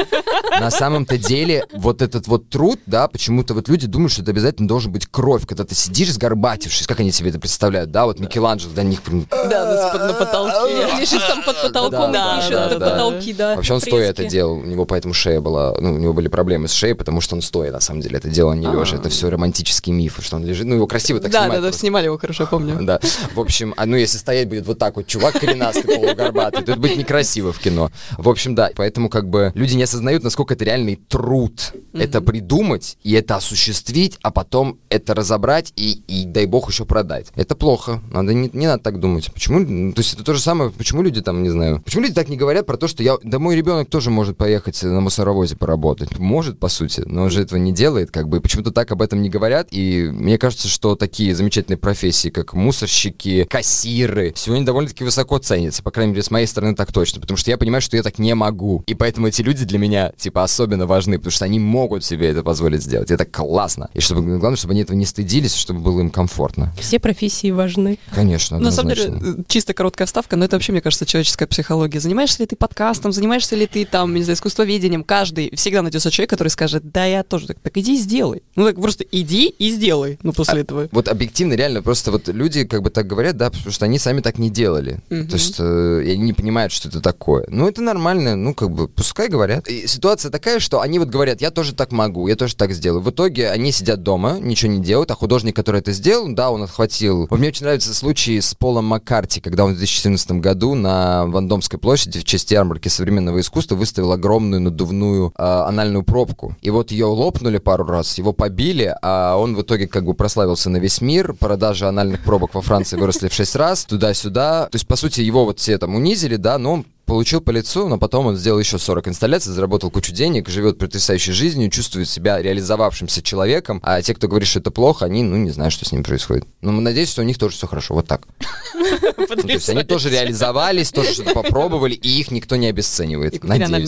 на самом-то деле вот этот вот труд, да, почему-то вот люди думают, что это обязательно должен быть кровь, когда ты сидишь сгорбатившись. Как они себе это представляют, да? Вот Микеланджело, до них прям Да, на потолке. Лежит там под потолком Да, и пишет да, на да. потолки, да. Вообще он стоя это делал, у него поэтому шея была, ну, у него были проблемы с шеей, потому что он стоя, на самом деле, это делал не лежа. Это все романтические мифы, что он лежит, ну, его красиво так Да, снимают да, да, просто. снимали его хорошо, помню. Да. В общем, а ну если стоять будет вот так вот, чувак коренастый, полугорбатый, то это будет некрасиво в кино. В общем, да, поэтому как бы люди не осознают, насколько это реальный труд. Это придумать и это осуществить, а потом это разобрать и, и дай бог, еще продать. Это плохо. Надо не, не надо так думать. Почему? ну, То есть это то же самое, почему люди там, не знаю, почему люди так не говорят про то, что я, да мой ребенок тоже может поехать на мусоровозе поработать. Может, по сути, но он же этого не делает, как бы, и почему-то так об этом не говорят, и мне кажется, что такие замечательные профессии, как мусорщики, кассиры, сегодня довольно-таки высоко ценятся, по крайней мере, с моей стороны так точно, потому что я понимаю, что я так не могу, и поэтому эти люди для меня, типа, особенно важны, потому что они могут себе это позволить сделать, это классно, и чтобы, главное, чтобы они этого не стыдились, чтобы было им комфортно. Все профессии важны. Конечно, На самом деле, э, чисто короткая вставка, но это вообще, мне кажется, человеческая психология. Занимаешься ли ты подкастом, занимаешься ли ты там, не знаю, искусствоведением, каждый всегда найдется человек, который скажет, да, я тоже так, так иди и сделай. Ну так просто иди и сделай, ну после этого. Вот объективно, реально, просто вот люди как бы так говорят, да, потому что они сами так не делали. Мгм. То есть э, они не понимают, что это такое. Ну, это нормально, ну, как бы, пускай говорят. И ситуация такая, что они вот говорят, я тоже так могу, я тоже так сделаю. В итоге они сидят дома, ничего не делают, а художник, который это сделал, да, он отхватил. Вот Мне очень нравится случай с Полом Маккарти, когда он в 2014 году на Вандомской площади в честь ярмарки современного искусства выставил огромную надувную э, анальную пробку. И вот ее лопнули пару раз, его побили, а он в итоге как бы прославился на весь мир. Продажи анальных пробок во Франции выросли в 6 раз, туда-сюда. То есть, по сути, его вот все там унизили, да, но он получил по лицу, но потом он сделал еще 40 инсталляций, заработал кучу денег, живет потрясающей жизнью, чувствует себя реализовавшимся человеком, а те, кто говорит, что это плохо, они, ну, не знают, что с ним происходит. Но мы надеемся, что у них тоже все хорошо, вот так. Ну, то есть они тоже реализовались, тоже что-то попробовали, и их никто не обесценивает. И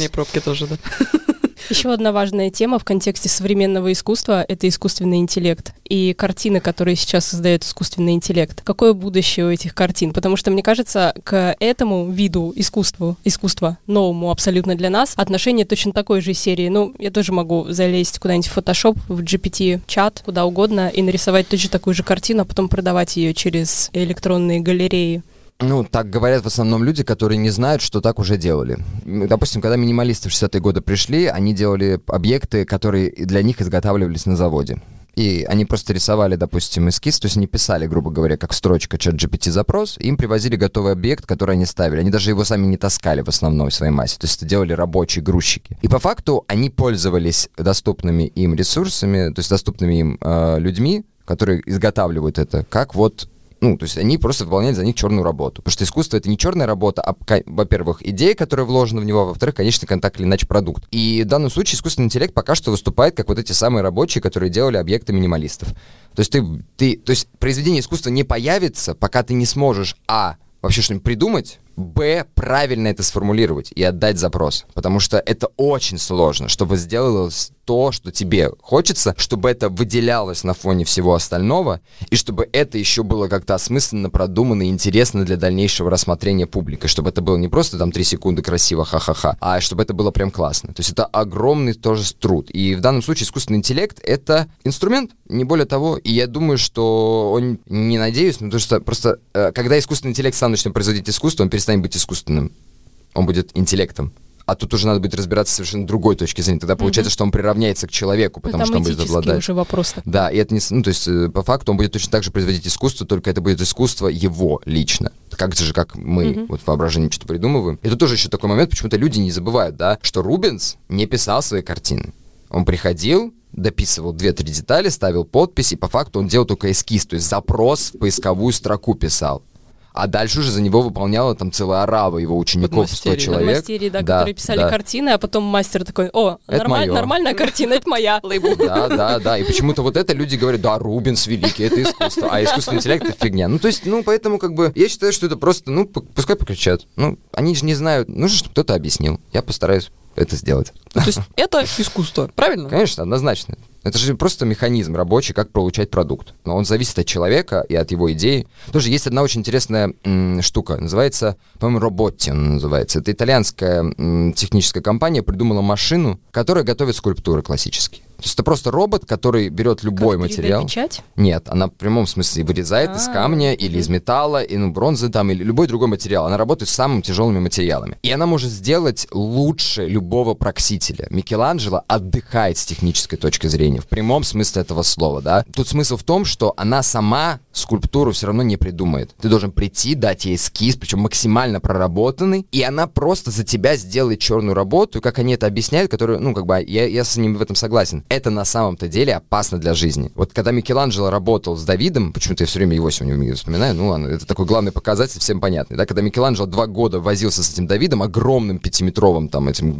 пробки тоже, да. Еще одна важная тема в контексте современного искусства — это искусственный интеллект. И картины, которые сейчас создает искусственный интеллект. Какое будущее у этих картин? Потому что, мне кажется, к этому виду искусству, искусства новому абсолютно для нас, отношение точно такой же серии. Ну, я тоже могу залезть куда-нибудь в Photoshop, в GPT-чат, куда угодно, и нарисовать точно такую же картину, а потом продавать ее через электронные галереи. Ну, так говорят в основном люди, которые не знают, что так уже делали. Допустим, когда минималисты в 60-е годы пришли, они делали объекты, которые для них изготавливались на заводе. И они просто рисовали, допустим, эскиз, то есть они писали, грубо говоря, как строчка чат GPT запрос, им привозили готовый объект, который они ставили. Они даже его сами не таскали в основной своей массе, то есть это делали рабочие грузчики. И по факту они пользовались доступными им ресурсами, то есть доступными им э, людьми, которые изготавливают это, как вот ну, то есть они просто выполняют за них черную работу. Потому что искусство — это не черная работа, а, во-первых, идея, которая вложена в него, а во-вторых, конечно, контакт или иначе продукт. И в данном случае искусственный интеллект пока что выступает как вот эти самые рабочие, которые делали объекты минималистов. То есть ты, ты, то есть произведение искусства не появится, пока ты не сможешь, а, вообще что-нибудь придумать, Б, правильно это сформулировать и отдать запрос. Потому что это очень сложно, чтобы сделалось то, что тебе хочется, чтобы это выделялось на фоне всего остального, и чтобы это еще было как-то осмысленно, продумано и интересно для дальнейшего рассмотрения публики, чтобы это было не просто там 3 секунды красиво, ха-ха-ха, а чтобы это было прям классно. То есть это огромный тоже труд. И в данном случае искусственный интеллект — это инструмент, не более того. И я думаю, что он, не надеюсь, но то, что просто, э, когда искусственный интеллект сам начнет производить искусство, он перестанет быть искусственным. Он будет интеллектом а тут уже надо будет разбираться с совершенно другой точки зрения. Тогда получается, mm-hmm. что он приравняется к человеку, потому Там что он будет обладать. уже вопрос. Да, и это не, ну то есть э, по факту он будет точно так же производить искусство, только это будет искусство его лично. Как же, как мы mm-hmm. вот в воображении что-то придумываем. Тут тоже еще такой момент, почему-то люди не забывают, да, что Рубенс не писал свои картины. Он приходил, дописывал две-три детали, ставил подпись, и по факту он делал только эскиз, то есть запрос в поисковую строку писал а дальше уже за него выполняла там целая орава его учеников, 100 человек. Мастерии, да, да, которые писали да. картины, а потом мастер такой, о, это нормаль, нормальная картина, это моя. Да, да, да, и почему-то вот это люди говорят, да, Рубинс великий, это искусство, а искусственный интеллект это фигня. Ну, то есть, ну, поэтому как бы, я считаю, что это просто, ну, пускай покричат. Ну, они же не знают, нужно, чтобы кто-то объяснил. Я постараюсь это сделать. Ну, то есть это искусство, правильно? Конечно, однозначно. Это же просто механизм рабочий, как получать продукт. Но он зависит от человека и от его идеи. Тоже есть одна очень интересная м, штука. Называется, по-моему, Роботти называется. Это итальянская м, техническая компания придумала машину, которая готовит скульптуры классические. То есть это просто робот, который берет любой как материал. печать? Нет, она в прямом смысле вырезает А-а-а. из камня или из металла, и, ну, бронзы там, или любой другой материал. Она работает с самыми тяжелыми материалами. И она может сделать лучше любого проксителя. Микеланджело отдыхает с технической точки зрения, в прямом смысле этого слова, да. Тут смысл в том, что она сама скульптуру все равно не придумает. Ты должен прийти, дать ей эскиз, причем максимально проработанный, и она просто за тебя сделает черную работу, и как они это объясняют, которую, ну, как бы, я, я с ними в этом согласен это на самом-то деле опасно для жизни. Вот когда Микеланджело работал с Давидом, почему-то я все время его сегодня вспоминаю, ну ладно, это такой главный показатель, всем понятный, да, когда Микеланджело два года возился с этим Давидом, огромным пятиметровым там этим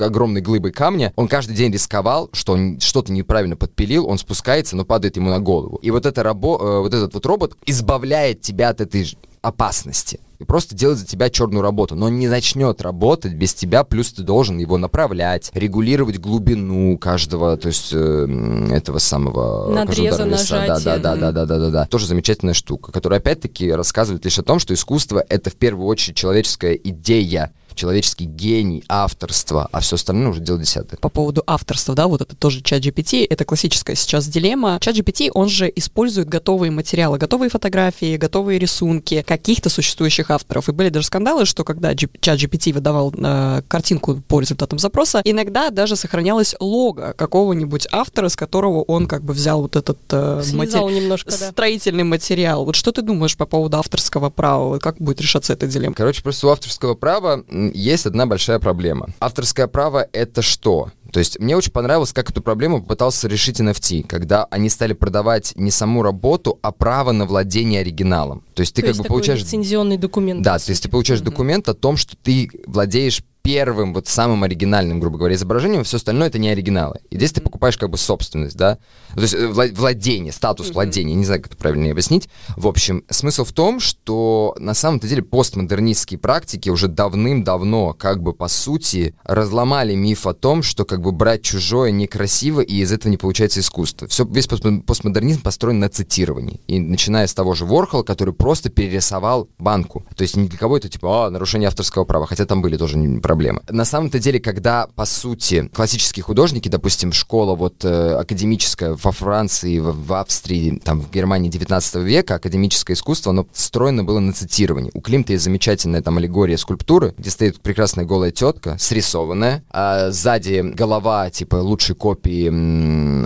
огромной глыбой камня, он каждый день рисковал, что он что-то неправильно подпилил, он спускается, но падает ему на голову. И вот, это рабо, э, вот этот вот робот избавляет тебя от этой опасности и просто делать за тебя черную работу. Но он не начнет работать без тебя, плюс ты должен его направлять, регулировать глубину каждого, то есть э, этого самого надреза, нажатия. Да, да, да, да, да, да, да, да. Тоже замечательная штука, которая опять-таки рассказывает лишь о том, что искусство это в первую очередь человеческая идея, человеческий гений, авторство, а все остальное уже дело десятое. По поводу авторства, да, вот это тоже чат GPT, это классическая сейчас дилемма. Чат GPT, он же использует готовые материалы, готовые фотографии, готовые рисунки каких-то существующих авторов. И были даже скандалы, что когда чат GPT выдавал э, картинку по результатам запроса, иногда даже сохранялось лого какого-нибудь автора, с которого он как бы взял вот этот э, матери... немножко, да. строительный материал. Вот что ты думаешь по поводу авторского права? Как будет решаться эта дилемма? Короче, просто у авторского права есть одна большая проблема. Авторское право — это что? То есть мне очень понравилось, как эту проблему попытался решить NFT, когда они стали продавать не саму работу, а право на владение оригиналом. То есть ты то как бы получаешь... лицензионный документ. Да, то есть ты получаешь mm-hmm. документ о том, что ты владеешь первым, вот самым оригинальным, грубо говоря, изображением, все остальное это не оригиналы. И здесь ты покупаешь как бы собственность, да, то есть э, владение, статус владения, не знаю, как это правильно объяснить. В общем, смысл в том, что на самом-то деле постмодернистские практики уже давным-давно, как бы по сути, разломали миф о том, что как бы брать чужое некрасиво, и из этого не получается искусство. Все, весь постмодернизм построен на цитировании. И начиная с того же Ворхола, который просто перерисовал банку. То есть ни для кого это типа, а, нарушение авторского права, хотя там были тоже проблемы. На самом-то деле, когда, по сути, классические художники, допустим, школа вот э, академическая во Франции, в, в Австрии, там, в Германии 19 века, академическое искусство, оно встроено было на цитировании. У Климта есть замечательная там аллегория скульптуры, где стоит прекрасная голая тетка, срисованная, а сзади голова, типа, лучшей копии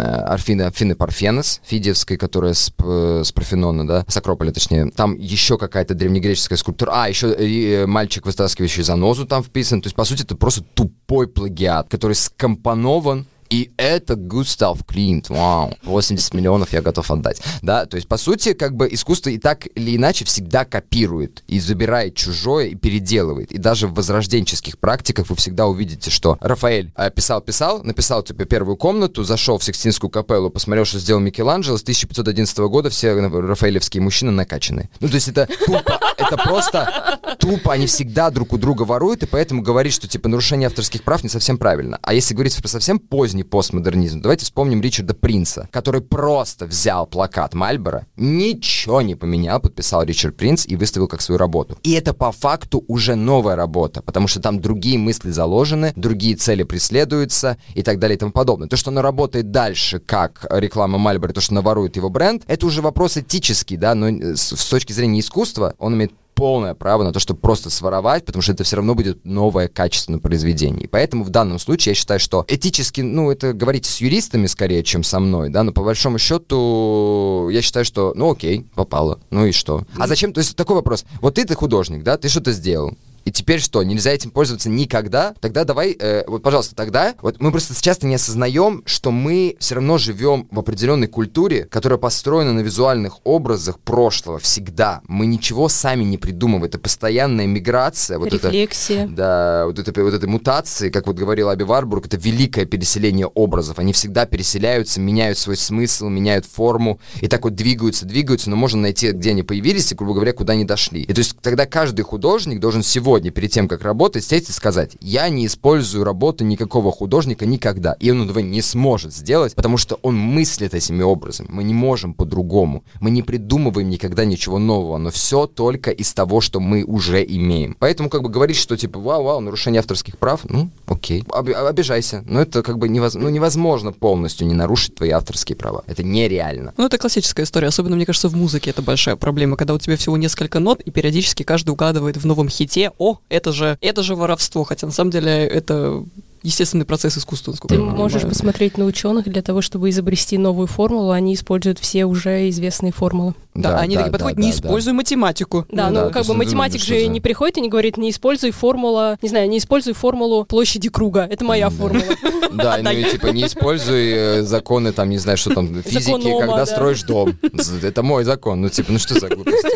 Арфины, Арфины Парфенос, Фидиевской, которая с, с Парфенона, да, с Акрополя, точнее. Там еще какая-то древнегреческая скульптура. А, еще и мальчик, вытаскивающий занозу там вписан. То есть, по сути, это просто тупой плагиат, который скомпонован и это Густав Клинт, вау, 80 миллионов я готов отдать. Да, то есть, по сути, как бы искусство и так или иначе всегда копирует и забирает чужое и переделывает. И даже в возрожденческих практиках вы всегда увидите, что Рафаэль писал-писал, написал типа первую комнату, зашел в Сикстинскую капеллу, посмотрел, что сделал Микеланджело, с 1511 года все рафаэлевские мужчины накачаны. Ну, то есть это тупо, это просто тупо, они всегда друг у друга воруют, и поэтому говорить, что типа нарушение авторских прав не совсем правильно. А если говорить про совсем поздний поздний постмодернизм. Давайте вспомним Ричарда Принца, который просто взял плакат Мальбора, ничего не поменял, подписал Ричард Принц и выставил как свою работу. И это по факту уже новая работа, потому что там другие мысли заложены, другие цели преследуются и так далее и тому подобное. То, что она работает дальше, как реклама Мальбора, то, что она ворует его бренд, это уже вопрос этический, да, но с, с точки зрения искусства он имеет полное право на то, чтобы просто своровать, потому что это все равно будет новое качественное произведение. И поэтому в данном случае я считаю, что этически, ну, это говорить с юристами скорее, чем со мной, да, но по большому счету я считаю, что, ну, окей, попало, ну и что? А зачем, то есть такой вопрос, вот ты, ты художник, да, ты что-то сделал, и теперь что, нельзя этим пользоваться никогда? Тогда давай, э, вот, пожалуйста, тогда, вот мы просто часто не осознаем, что мы все равно живем в определенной культуре, которая построена на визуальных образах прошлого всегда. Мы ничего сами не придумываем. Это постоянная миграция. Вот Рефлексия. Это, да, вот это, вот этой мутации, как вот говорил Аби Варбург, это великое переселение образов. Они всегда переселяются, меняют свой смысл, меняют форму, и так вот двигаются, двигаются, но можно найти, где они появились, и, грубо говоря, куда они дошли. И то есть тогда каждый художник должен сегодня сегодня, перед тем, как работать, сесть и сказать, я не использую работу никакого художника никогда. И он этого не сможет сделать, потому что он мыслит этими образами. Мы не можем по-другому. Мы не придумываем никогда ничего нового, но все только из того, что мы уже имеем. Поэтому как бы говорить, что типа, вау-вау, нарушение авторских прав, ну, окей, Об, обижайся. Но это как бы невозможно, ну, невозможно полностью не нарушить твои авторские права. Это нереально. Ну, это классическая история. Особенно, мне кажется, в музыке это большая проблема, когда у тебя всего несколько нот, и периодически каждый угадывает в новом хите, о, это же, это же воровство, хотя на самом деле это естественный процесс искусства. Ты можешь посмотреть на ученых для того, чтобы изобрести новую формулу, они используют все уже известные формулы. Да, да они да, такие подходят, да, не да, используй да. математику. Да, ну, ну как бы математик же не приходит и не говорит, не используй формула, не знаю, не используй формулу площади круга, это моя формула. Да, ну и типа не используй э, законы там, не знаю, что там, физики, когда строишь дом. Это мой закон, ну типа, ну что за глупости?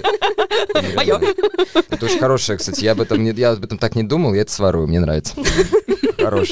Мое. Это очень хорошее, кстати, я об этом я об этом так не думал, я это сворую, мне нравится.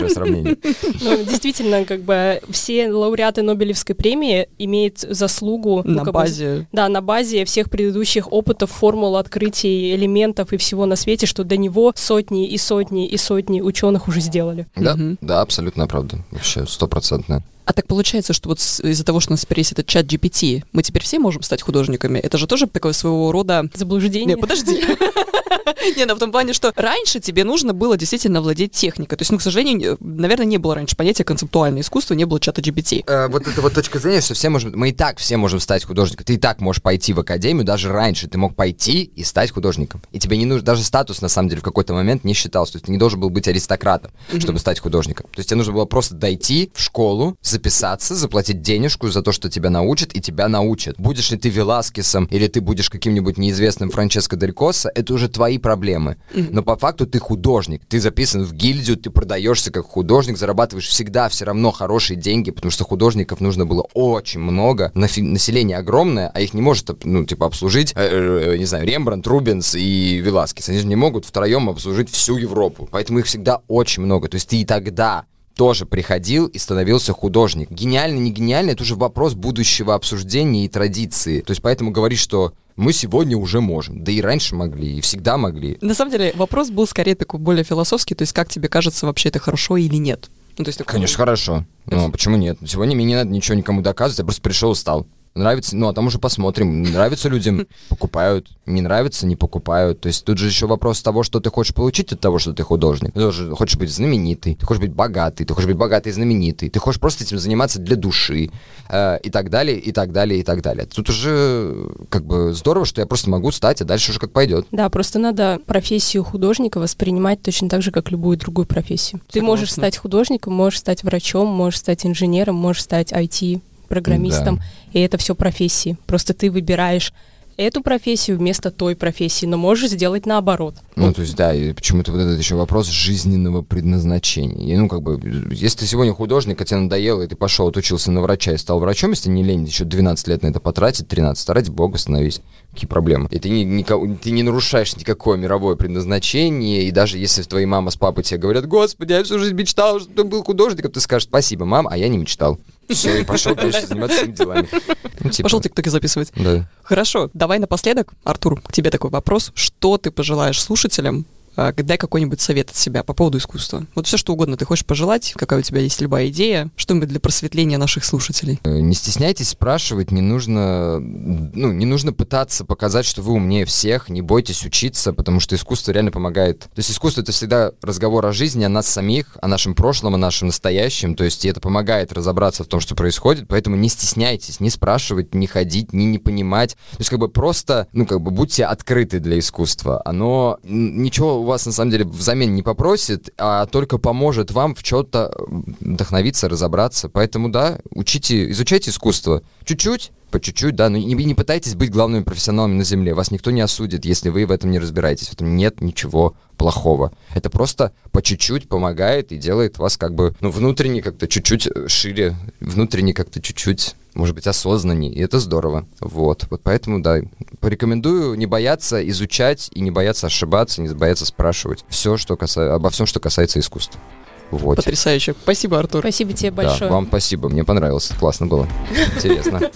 Хорошее сравнение. Ну, действительно, как бы все лауреаты Нобелевской премии имеют заслугу... На ну, базе... Бы, да, на базе всех предыдущих опытов, формул, открытий, элементов и всего на свете, что до него сотни и сотни и сотни ученых уже сделали. Да, угу. да, абсолютно правда. Вообще стопроцентно. А так получается, что вот из-за того, что у нас теперь есть этот чат GPT, мы теперь все можем стать художниками. Это же тоже такое своего рода... Заблуждение. Не, подожди. Не, ну в том плане, что раньше тебе нужно было действительно владеть техникой. То есть, ну, к сожалению, наверное, не было раньше понятия концептуальное искусство, не было чата GPT. Э, вот это вот точка зрения, что все можем, мы и так все можем стать художником. Ты и так можешь пойти в академию, даже раньше ты мог пойти и стать художником. И тебе не нужно, даже статус на самом деле в какой-то момент не считался. То есть ты не должен был быть аристократом, чтобы стать художником. То есть тебе нужно было просто дойти в школу, записаться, заплатить денежку за то, что тебя научат, и тебя научат. Будешь ли ты Веласкесом, или ты будешь каким-нибудь неизвестным Франческо Дель Коса, это уже твои проблемы. Но по факту ты художник, ты записан в гильдию, ты продаешься как художник, зарабатываешь всегда все равно хорошие деньги, потому что художников нужно было очень много, население огромное, а их не может, ну, типа, обслужить, э, э, не знаю, Рембрандт, Рубенс и Веласкес. Они же не могут втроем обслужить всю Европу. Поэтому их всегда очень много. То есть ты и тогда тоже приходил и становился художник. Гениально, не гениально, это уже вопрос будущего обсуждения и традиции. То есть поэтому говорить, что мы сегодня уже можем. Да и раньше могли, и всегда могли. На самом деле вопрос был скорее такой более философский, то есть как тебе кажется, вообще это хорошо или нет? Ну, то есть, такой... Конечно, хорошо. Ну, а почему нет? Сегодня мне не надо ничего никому доказывать, я просто пришел и стал. Нравится, ну а там уже посмотрим. Нравится людям, покупают. Не нравится, не покупают. То есть тут же еще вопрос того, что ты хочешь получить от того, что ты художник. Ты тоже хочешь быть знаменитый, ты хочешь быть богатый, ты хочешь быть богатый и знаменитый, ты хочешь просто этим заниматься для души э, и так далее, и так далее, и так далее. Тут уже как бы здорово, что я просто могу стать, а дальше уже как пойдет. Да, просто надо профессию художника воспринимать точно так же, как любую другую профессию. Согласна. Ты можешь стать художником, можешь стать врачом, можешь стать инженером, можешь стать IT программистом, да. и это все профессии. Просто ты выбираешь эту профессию вместо той профессии, но можешь сделать наоборот. Ну, вот. то есть, да, и почему-то вот этот еще вопрос жизненного предназначения. И, ну, как бы, если ты сегодня художник, а тебе надоело, и ты пошел, отучился на врача и стал врачом, если не лень, еще 12 лет на это потратить, 13, ради бога становись. Какие проблемы? И ты не, не, ты не нарушаешь никакое мировое предназначение, и даже если твои мама с папой тебе говорят, господи, я всю жизнь мечтал, что ты был художником, ты скажешь, спасибо, мам, а я не мечтал. Все, и пошел дальше заниматься своими делами. Ну, типа. Пошел тиктоки записывать. Да. Хорошо, давай напоследок, Артур, к тебе такой вопрос. Что ты пожелаешь слушателям, дай какой-нибудь совет от себя по поводу искусства. Вот все, что угодно ты хочешь пожелать, какая у тебя есть любая идея, что-нибудь для просветления наших слушателей. Э, не стесняйтесь спрашивать, не нужно, ну, не нужно пытаться показать, что вы умнее всех, не бойтесь учиться, потому что искусство реально помогает. То есть искусство — это всегда разговор о жизни, о нас самих, о нашем прошлом, о нашем настоящем, то есть это помогает разобраться в том, что происходит, поэтому не стесняйтесь, не спрашивать, не ходить, не не понимать. То есть как бы просто, ну, как бы будьте открыты для искусства. Оно ничего у вас на самом деле взамен не попросит, а только поможет вам в чем-то вдохновиться, разобраться. Поэтому, да, учите, изучайте искусство. Чуть-чуть, по чуть-чуть, да, но не, не пытайтесь быть главными профессионалами на Земле. Вас никто не осудит, если вы в этом не разбираетесь. В этом нет ничего плохого. Это просто по чуть-чуть помогает и делает вас как бы, ну, внутренне как-то чуть-чуть шире, внутренне как-то чуть-чуть может быть, осознаннее, и это здорово. Вот, вот поэтому, да, порекомендую не бояться изучать и не бояться ошибаться, не бояться спрашивать все, что каса... обо всем, что касается искусства. Вот. Потрясающе. Спасибо, Артур. Спасибо тебе большое. Да, вам спасибо. Мне понравилось. Классно было. Интересно.